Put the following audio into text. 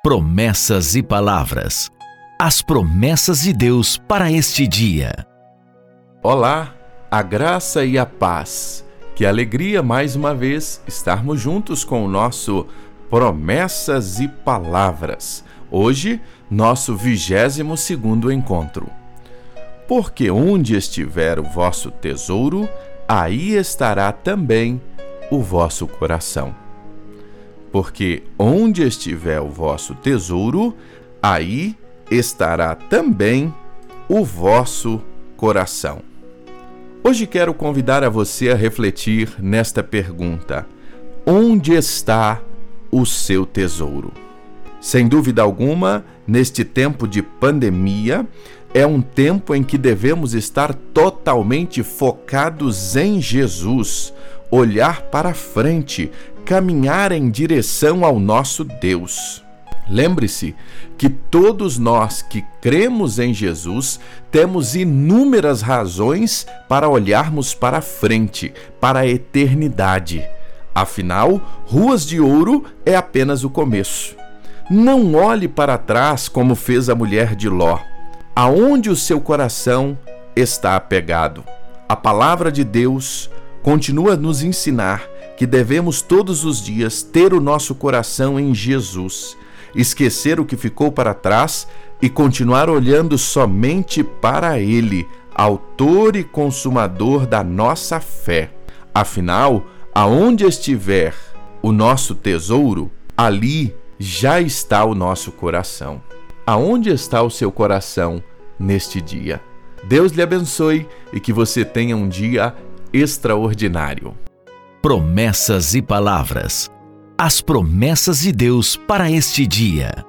Promessas e palavras. As promessas de Deus para este dia. Olá, a graça e a paz. Que alegria mais uma vez estarmos juntos com o nosso Promessas e Palavras. Hoje, nosso 22 segundo encontro. Porque onde estiver o vosso tesouro, aí estará também o vosso coração. Porque onde estiver o vosso tesouro, aí estará também o vosso coração. Hoje quero convidar a você a refletir nesta pergunta: onde está o seu tesouro? Sem dúvida alguma, neste tempo de pandemia, é um tempo em que devemos estar totalmente focados em Jesus, olhar para frente, caminhar em direção ao nosso Deus. Lembre-se que todos nós que cremos em Jesus temos inúmeras razões para olharmos para frente, para a eternidade. Afinal, Ruas de Ouro é apenas o começo. Não olhe para trás como fez a mulher de Ló. Aonde o seu coração está apegado? A palavra de Deus continua a nos ensinar que devemos todos os dias ter o nosso coração em Jesus, esquecer o que ficou para trás e continuar olhando somente para Ele, Autor e Consumador da nossa fé. Afinal, aonde estiver o nosso tesouro, ali já está o nosso coração. Aonde está o seu coração neste dia? Deus lhe abençoe e que você tenha um dia extraordinário. Promessas e palavras. As promessas de Deus para este dia.